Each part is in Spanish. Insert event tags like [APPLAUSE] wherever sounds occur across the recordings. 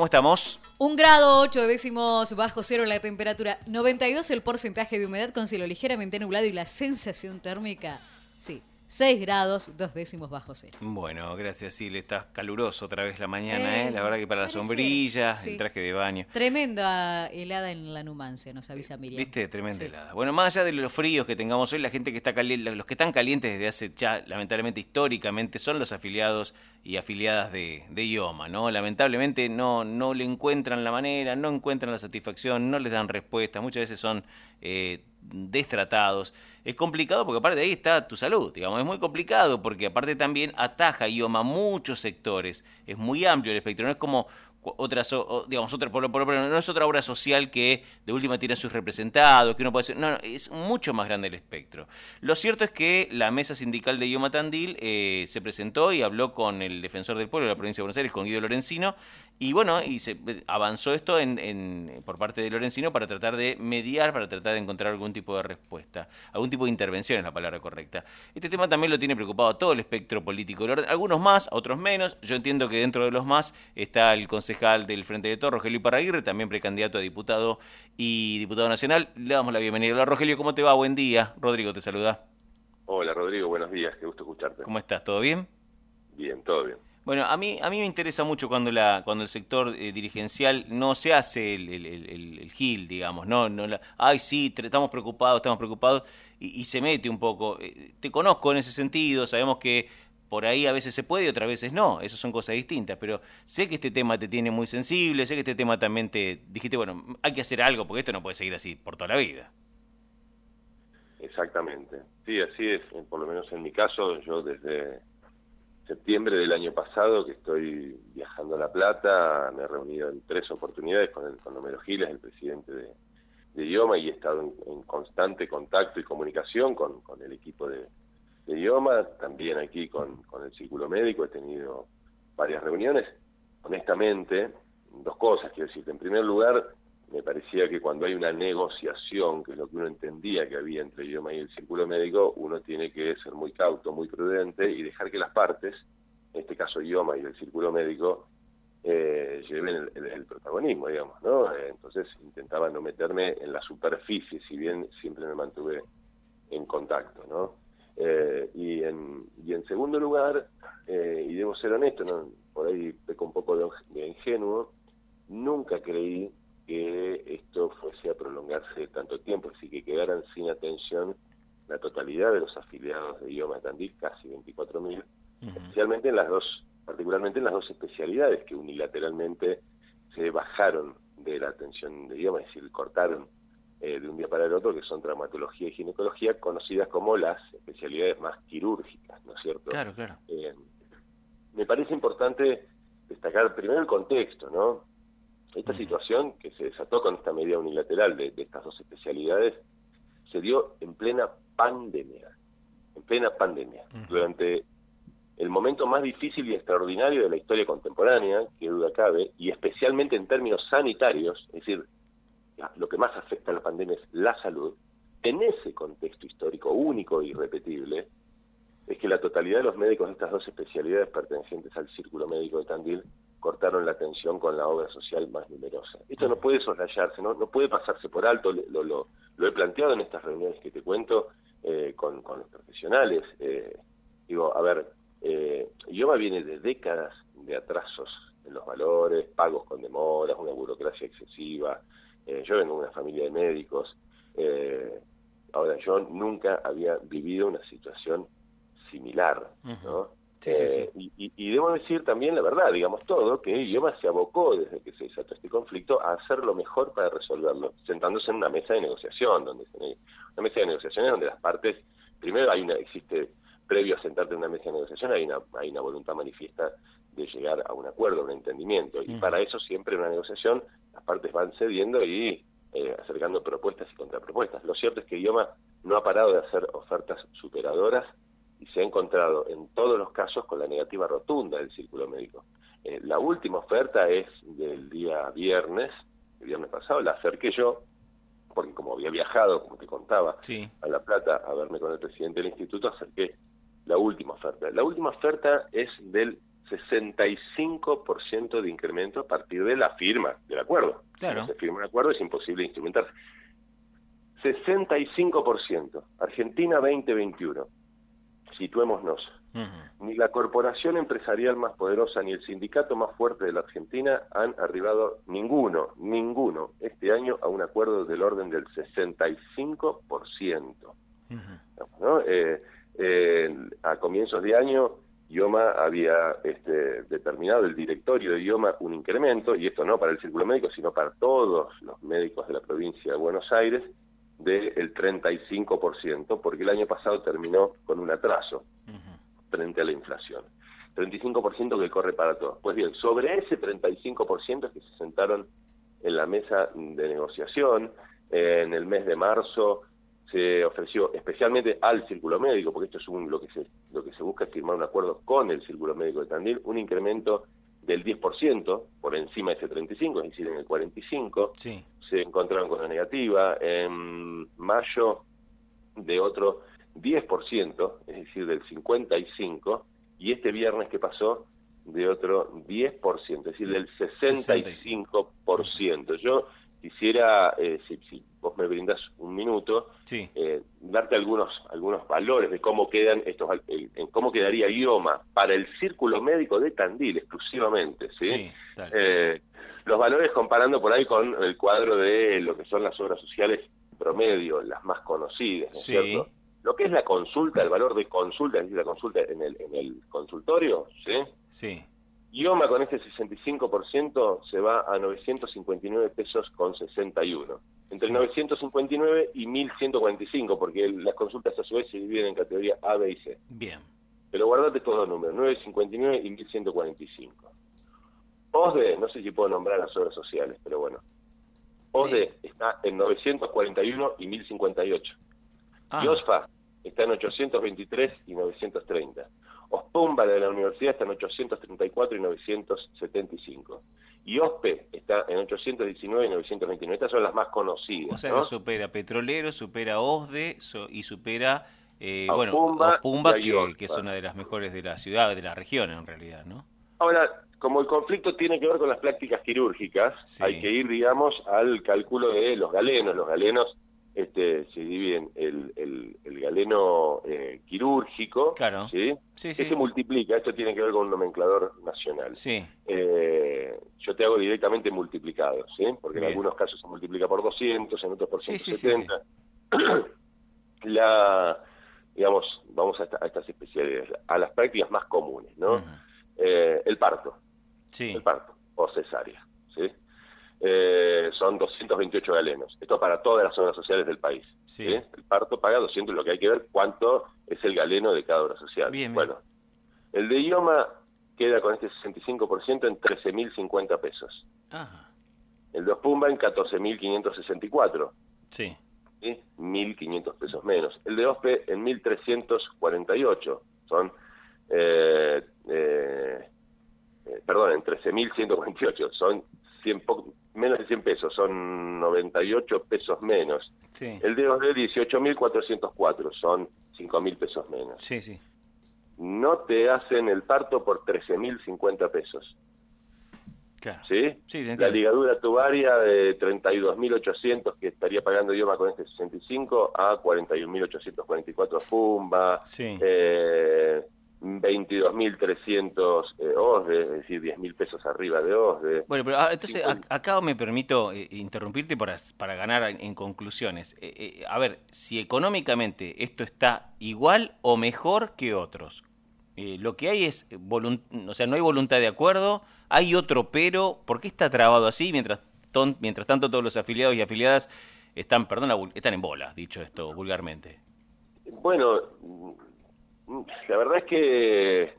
¿Cómo estamos? Un grado 8 décimos bajo cero la temperatura, 92 el porcentaje de humedad con cielo ligeramente nublado y la sensación térmica, sí, 6 grados, 2 décimos bajo cero. Bueno, gracias, sí, le estás caluroso otra vez la mañana, ¿eh? Eh, La verdad que para la parece, sombrilla, sí. el traje de baño. Tremenda helada en la Numancia, nos avisa Miriam. Viste, tremenda Sí. helada. Bueno, más allá de los fríos que tengamos hoy, la gente que está caliente, los que están calientes desde hace ya, lamentablemente, históricamente, son los afiliados y afiliadas de, de IOMA, ¿no? Lamentablemente no, no le encuentran la manera, no encuentran la satisfacción, no les dan respuesta, muchas veces son eh, destratados. Es complicado porque aparte de ahí está tu salud, digamos, es muy complicado porque aparte también ataja IOMA muchos sectores, es muy amplio el espectro, no es como otras, digamos, otra, por, por- no es otra obra social que de última tiene sus representados, que uno puede decir, no, no, es mucho más grande el espectro. Lo cierto es que la mesa sindical de IOMA Tandil eh, se presentó y habló con el defensor del pueblo de la provincia de Buenos Aires, con Guido Lorenzino, y bueno, y se avanzó esto en, en- por parte de Lorenzino para tratar de mediar, para tratar de encontrar algún tipo de respuesta, algún tipo de intervención es la palabra correcta. Este tema también lo tiene preocupado a todo el espectro político del orden, algunos más, otros menos. Yo entiendo que dentro de los más está el concejal del Frente de Todos, Rogelio Iparraguirre, también precandidato a diputado y diputado nacional. Le damos la bienvenida. Hola Rogelio, ¿cómo te va? Buen día. Rodrigo te saluda. Hola Rodrigo, buenos días, qué gusto escucharte. ¿Cómo estás? ¿Todo bien? Bien, todo bien. Bueno, a mí, a mí me interesa mucho cuando, la, cuando el sector eh, dirigencial no se hace el, el, el- el- gil, digamos, no, no la, ay sí, estamos preocupados, estamos preocupados, y, y se mete un poco. Eh, Te conozco en ese sentido, sabemos que por ahí a veces se puede y otras veces no, eso son cosas distintas, pero sé que este tema te tiene muy sensible, sé que este tema también te dijiste, bueno, hay que hacer algo porque esto no puede seguir así por toda la vida. Exactamente. Sí, así es. eh, Por lo menos en mi caso, yo desde septiembre del año pasado que estoy viajando a La Plata, me he reunido en tres oportunidades con, el, con Homero Giles, el presidente de, de IOMA, y he estado en, constante contacto y comunicación con, el equipo de, de IOMA, también aquí con, con el Círculo Médico, he tenido varias reuniones. Honestamente, dos cosas quiero decirte. En primer lugar, me parecía que cuando hay una negociación, que es lo que uno entendía que había entre IOMA y el círculo médico, uno tiene que ser muy cauto, muy prudente y dejar que las partes, en este caso IOMA y el círculo médico, eh, lleven el, el- el protagonismo, digamos, ¿no? Eh, entonces intentaba no meterme en la superficie, si bien siempre me mantuve en contacto, ¿no? Eh, y, en, y en segundo lugar, eh, y debo ser honesto, ¿no? por ahí peco un poco de, de ingenuo, nunca creí que esto fuese a prolongarse tanto tiempo, así que quedaran sin atención la totalidad de los afiliados de IOMA Tandil, casi 24.000, especialmente en las dos, particularmente en las dos especialidades que unilateralmente se bajaron de la atención de IOMA, es decir, cortaron eh, de un día para el otro, que son traumatología y ginecología, conocidas como las especialidades más quirúrgicas, ¿no es cierto? Claro, claro. Eh, me parece importante destacar primero el contexto, ¿no? Esta situación que se desató con esta medida unilateral de, de estas dos especialidades se dio en plena pandemia, en plena pandemia, durante el momento más difícil y extraordinario de la historia contemporánea, que duda cabe, y especialmente en términos sanitarios, es decir, lo que más afecta a la pandemia es la salud, en ese contexto histórico único e irrepetible, es que la totalidad de los médicos de estas dos especialidades pertenecientes al Círculo Médico de Tandil cortaron la atención con la obra social más numerosa. Esto no puede soslayarse, no, no puede pasarse por alto, lo, lo, lo he planteado en estas reuniones que te cuento eh, con, con los profesionales. eh, digo, a ver, eh, IOMA viene de décadas de atrasos en los valores, pagos con demoras, una burocracia excesiva. Eh, yo vengo de una familia de médicos. eh, ahora, yo nunca había vivido una situación similar, ¿no? Sí, sí, Eh, Y, y- y debo decir también la verdad, digamos todo, que IOMA se abocó desde que se desató este conflicto a hacer lo mejor para resolverlo, sentándose en una mesa de negociación, donde una mesa de negociaciones donde las partes, primero hay una, existe, previo a sentarte en una mesa de negociación, hay una, hay una voluntad manifiesta de llegar a un acuerdo, a un entendimiento, y para eso siempre en una negociación las partes van cediendo y eh, acercando propuestas y contrapropuestas. Lo cierto es que IOMA no ha parado de hacer ofertas superadoras y se ha encontrado en todos los casos con la negativa rotunda del círculo médico. Eh, la última oferta es del día viernes, el viernes pasado, la acerqué yo, porque como había viajado, como te contaba, Sí. a La Plata a verme con el presidente del instituto, acerqué la última oferta. La última oferta es del 65% de incremento a partir de la firma del acuerdo. Claro. Si se firma un acuerdo es imposible instrumentarse. 65%. Argentina 2021. Situémonos. Ni la corporación empresarial más poderosa ni el sindicato más fuerte de la Argentina han arribado ninguno, ninguno, este año a un acuerdo del orden del 65%. Ujú. ¿no? Eh, eh, a comienzos de año, IOMA había este, determinado, el directorio de IOMA, un incremento, y esto no para el círculo médico, sino para todos los médicos de la provincia de Buenos Aires, del 35%, porque el año pasado terminó con un atraso frente a la inflación. 35% que corre para todos. Pues bien, sobre ese 35% es que se sentaron en la mesa de negociación. Eh, en el mes de marzo se ofreció especialmente al círculo médico, porque esto es un, lo que se lo que se busca es firmar un acuerdo con el círculo médico de Tandil, un incremento del 10% por encima de ese 35, es decir, en el 45 Sí. Se encontraron con la negativa. En mayo de otro 10%, es decir, del 55%, y este viernes que pasó de otro 10%, es decir, del 65%. Yo quisiera, eh, si, si vos me brindás un minuto, Sí. eh, darte algunos algunos valores de cómo quedan estos el- en cómo quedaría IOMA para el círculo médico de Tandil exclusivamente, ¿sí? Sí. Eh, los valores comparando por ahí con el cuadro de lo que son las obras sociales promedio, las más conocidas, ¿no es Sí. cierto? Lo que es la consulta, el valor de consulta, es decir, la consulta en el, en el consultorio, ¿sí? Sí. IOMA con este 65% se va a 959 pesos con 61. Entre Sí. 959 y 1145, porque el- las consultas a su vez se dividen en categoría A, B y C. Bien. Pero guardate estos dos números, 959 y 1145. OSDE, no sé si puedo nombrar las obras sociales, pero bueno. OSDE está en 941 y 1058. Ah, Y OSFA está en 823 y 930. OSPUMBA de la universidad está en 834 y 975. Y OSPE está en 819 y 929. Estas son las más conocidas. o sea ¿no? que supera Petrolero, supera OSDE so- y supera, eh, bueno, Opumba Opumba, que, que es una de las mejores de la ciudad, de la región en realidad, ¿no? Ahora, como el conflicto tiene que ver con las prácticas quirúrgicas, Sí. hay que ir, digamos, al cálculo de los galenos. Los galenos este, se dividen el, el, el galeno eh, quirúrgico, Claro. ¿sí? Sí, que sí. se multiplica. Esto tiene que ver con un nomenclador nacional. Sí. Eh, yo te hago directamente multiplicado, ¿sí? Porque en algunos casos se multiplica por 200, en otros por Sí, sí, sí, 170. [CLEARS THROAT] La, digamos, vamos a, esta- a estas especialidades, a las prácticas más comunes, ¿no? Eh, el parto, Sí. el parto o cesárea, ¿sí? Eh, son 228 galenos. Esto para todas las zonas sociales del país. Sí. ¿sí? El parto paga 200, lo que hay que ver cuánto es el galeno de cada obra social. Bien, bien. Bueno, el de idioma queda con este 65% en 13.050 pesos. Ah, El de Ospumba en 14.564, sí. ¿sí? 1.500 pesos menos. El de OSPE en 1.348, son, eh, eh, eh, perdón, en 13.148, son 100 po- menos de 100 pesos, son 98 pesos menos. Sí. El de OSDE 18.404, son 5.000 pesos menos. Sí, sí. No te hacen el parto por 13.050 pesos. Claro. ¿sí? Sí, La ligadura tubaria de 32.800 que estaría pagando idioma con este 65 a 41.844 Pumba, Sí. eh, 22.300 eh, OSDE, es decir, 10.000 pesos arriba de OSDE. Bueno, pero ah, entonces ac- acá me permito eh, interrumpirte para, para ganar en, en conclusiones. Eh, eh, a ver, si económicamente esto está igual o mejor que otros, lo que hay es, o sea, no hay voluntad de acuerdo, hay otro pero, ¿por qué está trabado así mientras, ton- mientras tanto todos los afiliados y afiliadas están, perdón, están en bola, dicho esto vulgarmente? Bueno, la verdad es que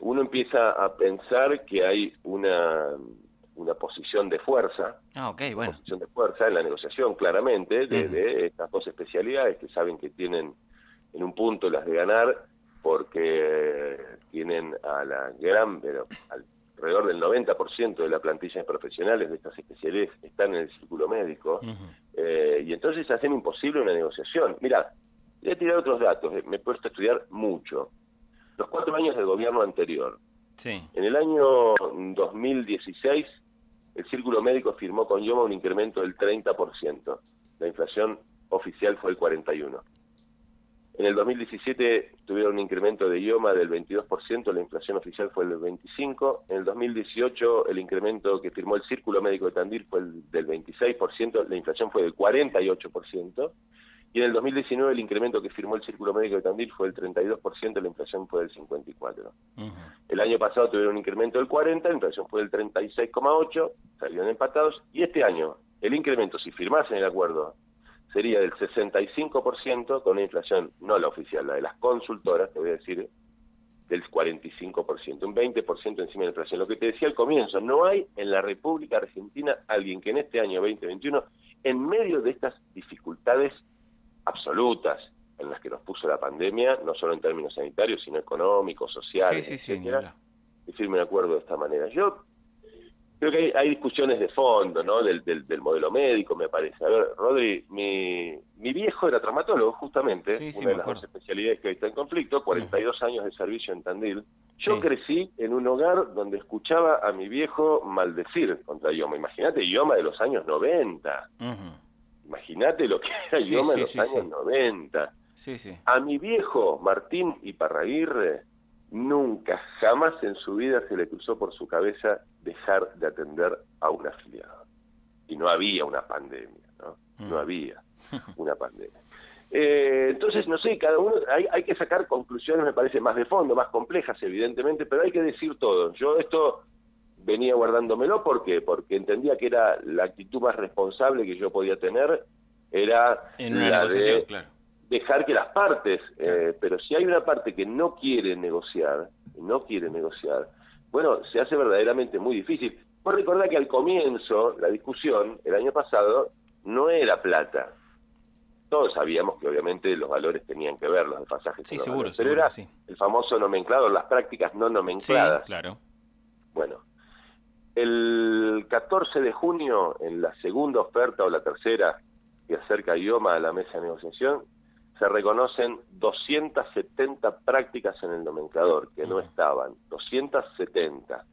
uno empieza a pensar que hay una, una posición de fuerza Ah, bueno. posición de fuerza en la negociación, claramente, de, estas dos especialidades que saben que tienen en un punto las de ganar porque tienen a la gran, pero alrededor del 90% de la plantilla de profesionales de estas especialidades están en el círculo médico eh, y entonces hacen imposible una negociación. Mira, voy a tirar otros datos, eh, me he puesto a estudiar mucho. Los cuatro años del gobierno anterior, Sí. En el año 2016, el Círculo Médico firmó con IOMA un incremento del 30%. La inflación oficial fue el 41%. En el 2017 tuvieron un incremento de IOMA del 22%, la inflación oficial fue del 25%. En el 2018 el incremento que firmó el Círculo Médico de Tandil fue el del 26%, la inflación fue del 48%. Y en el 2019 el incremento que firmó el Círculo Médico de Tandil fue del 32%, la inflación fue del 54%. El año pasado tuvieron un incremento del 40%, la inflación fue del 36,8%, salieron empatados. Y este año el incremento, si firmasen el acuerdo, sería del 65% con una inflación, no la oficial, la de las consultoras, te voy a decir, del 45%, un 20% encima de la inflación. Lo que te decía al comienzo, no hay en la República Argentina alguien que en este año 2021, en medio de estas dificultades absolutas en las que nos puso la pandemia, no solo en términos sanitarios, sino económicos, sociales, sí, sí, etcétera, y firme un acuerdo de esta manera. Yo creo que hay, discusiones de fondo, ¿no? Del, del, modelo médico, me parece. A ver, Rodri, mi, mi viejo era traumatólogo, justamente, una de las dos especialidades que está en conflicto, 42 años de servicio en Tandil. Yo crecí en un hogar donde escuchaba a mi viejo maldecir contra Ioma. Imagínate, Ioma de los años 90. Imagínate lo que era en los años 90. A mi viejo Martín Iparraguirre nunca, jamás en su vida se le cruzó por su cabeza dejar de atender a un afiliado. Y no había una pandemia, ¿no? Mm. No había [LAUGHS] una pandemia. Eh, entonces, no sé, cada uno, hay, hay que sacar conclusiones, me parece, más de fondo, más complejas, evidentemente, pero hay que decir todo. Yo esto venía guardándomelo, ¿por qué? Porque entendía que era la actitud más responsable que yo podía tener, era la de dejar que las partes, eh, pero si hay una parte que no quiere negociar, no quiere negociar, bueno, se hace verdaderamente muy difícil. Vos recordar que al comienzo, la discusión, el año pasado, no era plata. Todos sabíamos que obviamente los valores tenían que ver, los pasajes. Sí, seguro, pero era el famoso nomenclado, las prácticas no nomencladas. Sí, claro. El 14 de junio, en la segunda oferta o la tercera que acerca IOMA a la mesa de negociación, se reconocen 270 prácticas en el nomenclador que no estaban, 270.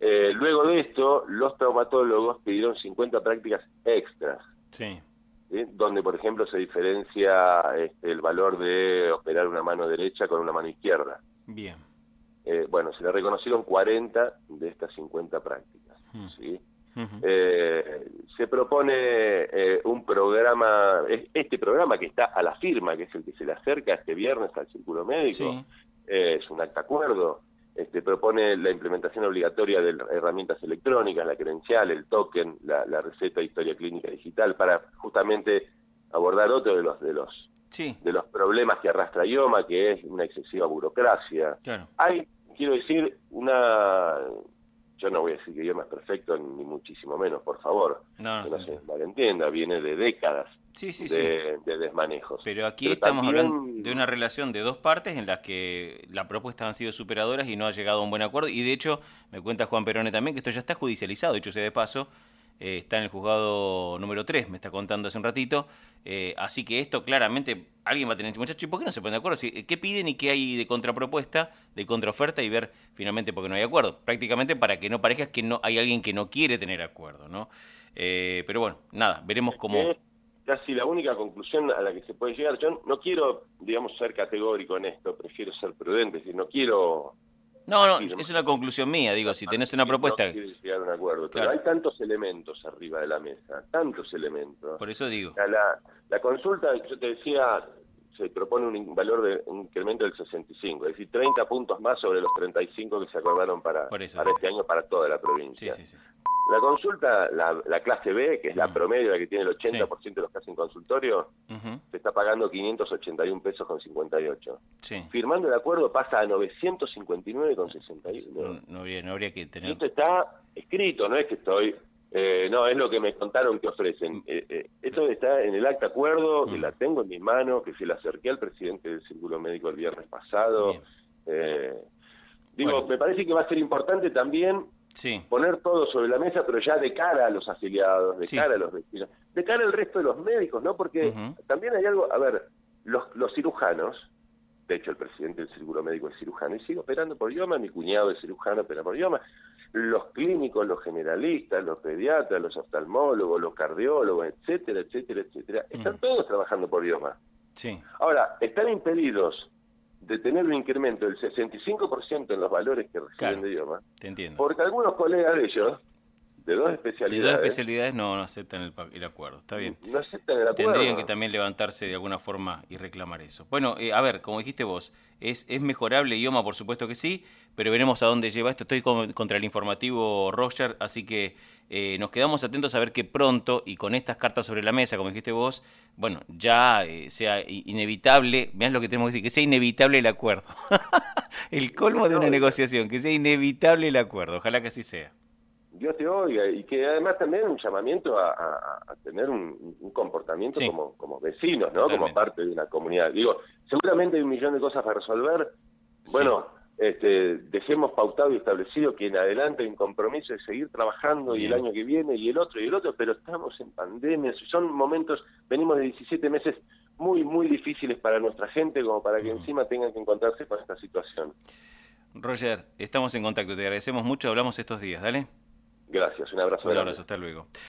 Eh, luego de esto, los traumatólogos pidieron 50 prácticas extras. Sí. Donde, por ejemplo, se diferencia este, el valor de operar una mano derecha con una mano izquierda. Bien. Eh, bueno, se le reconocieron 40 de estas 50 prácticas. ¿sí? eh, se propone eh, un programa, este programa que está a la firma, que es el que se le acerca este viernes al Círculo Médico, eh, es un acta acuerdo, este, propone la implementación obligatoria de herramientas electrónicas, la credencial, el token, la, receta de historia clínica digital, para justamente abordar otro de los de los de los problemas que arrastra IOMA, que es una excesiva burocracia. Hay, quiero decir, una yo no voy a decir que IOMA es perfecto, ni muchísimo menos, por favor. No, que no se malentienda, viene de décadas de, desmanejos. Pero aquí estamos hablando de una relación de dos partes en las que las propuestas han sido superadoras y no ha llegado a un buen acuerdo. Y de hecho, me cuenta Juan Perone también que esto ya está judicializado, dicho sea de paso, eh, está en el juzgado número 3, me está contando hace un ratito. Eh, así que esto claramente alguien va a tener, muchachos, ¿y por qué no se ponen de acuerdo? ¿Qué piden y qué hay de contrapropuesta, de contraoferta y ver finalmente por qué no hay acuerdo? Prácticamente para que no parezca que no hay alguien que no quiere tener acuerdo, ¿no? Eh, pero bueno, nada, veremos cómo... Es casi la única conclusión a la que se puede llegar. Yo no quiero, digamos, ser categórico en esto, prefiero ser prudente, es no quiero no, no, es una conclusión mía, digo, si tenés una propuesta... No llegar a un acuerdo, pero hay tantos elementos arriba de la mesa, tantos elementos. Por eso digo. La, la consulta, yo te decía, se propone un valor de un incremento del 65, es decir, 30 puntos más sobre los 35 que se acordaron para, para este año para toda la provincia. Sí, sí, sí. La consulta, la, clase B, que es la promedio, la que tiene el 80% de los casos en consultorio, se está pagando 581 pesos con 58. Firmando el acuerdo pasa a 959 con 61. No, habría, no habría que tener... Esto está escrito, no es que estoy... Eh, no, es lo que me contaron que ofrecen. Eh, eh, esto está en el acta acuerdo, que la tengo en mi mano, que se la acerqué al presidente del Círculo Médico el viernes pasado. digo, me parece que va a ser importante también poner todo sobre la mesa, pero ya de cara a los afiliados, de cara a los vecinos, de cara al resto de los médicos, ¿no? Porque también hay algo, a ver, los, los cirujanos de hecho el presidente del Círculo Médico es cirujano y sigue operando por IOMA, mi cuñado es cirujano, opera por IOMA, los clínicos, los generalistas, los pediatras, los oftalmólogos, los cardiólogos, etcétera, etcétera, etcétera, están todos trabajando por IOMA. Sí. Ahora, están impedidos de tener un incremento del 65% en los valores que reciben Claro. de IOMA, Te entiendo. porque algunos colegas de ellos, de dos De especialidades, dos especialidades no, no aceptan el, acuerdo. Está bien. no aceptan el acuerdo. Tendrían que también levantarse de alguna forma y reclamar eso. Bueno, eh, a ver, como dijiste vos, ¿es, ¿es mejorable IOMA? Por supuesto que sí, pero veremos a dónde lleva esto. Estoy con- contra el informativo Roger, así que eh, nos quedamos atentos a ver que pronto, y con estas cartas sobre la mesa, como dijiste vos, bueno, ya eh, sea inevitable, vean lo que tenemos que decir, que sea inevitable el acuerdo. [LAUGHS] el colmo de una negociación, que sea inevitable el acuerdo. Ojalá que así sea. Dios te oiga, y que además también un llamamiento a, a- a tener un, un comportamiento Sí. como, como vecinos, ¿no? Totalmente. Como parte de una comunidad. Digo, seguramente hay un millón de cosas para resolver. Sí. Bueno, este, dejemos pautado y establecido que en adelante hay un compromiso de seguir trabajando y el año que viene y el otro y el otro, pero estamos en pandemia, son momentos, venimos de 17 meses muy, muy difíciles para nuestra gente como para que Ujú. encima tengan que encontrarse con esta situación. Roger, estamos en contacto, te agradecemos mucho, hablamos estos días, dale. Gracias, un abrazo. Un grande. abrazo, hasta luego.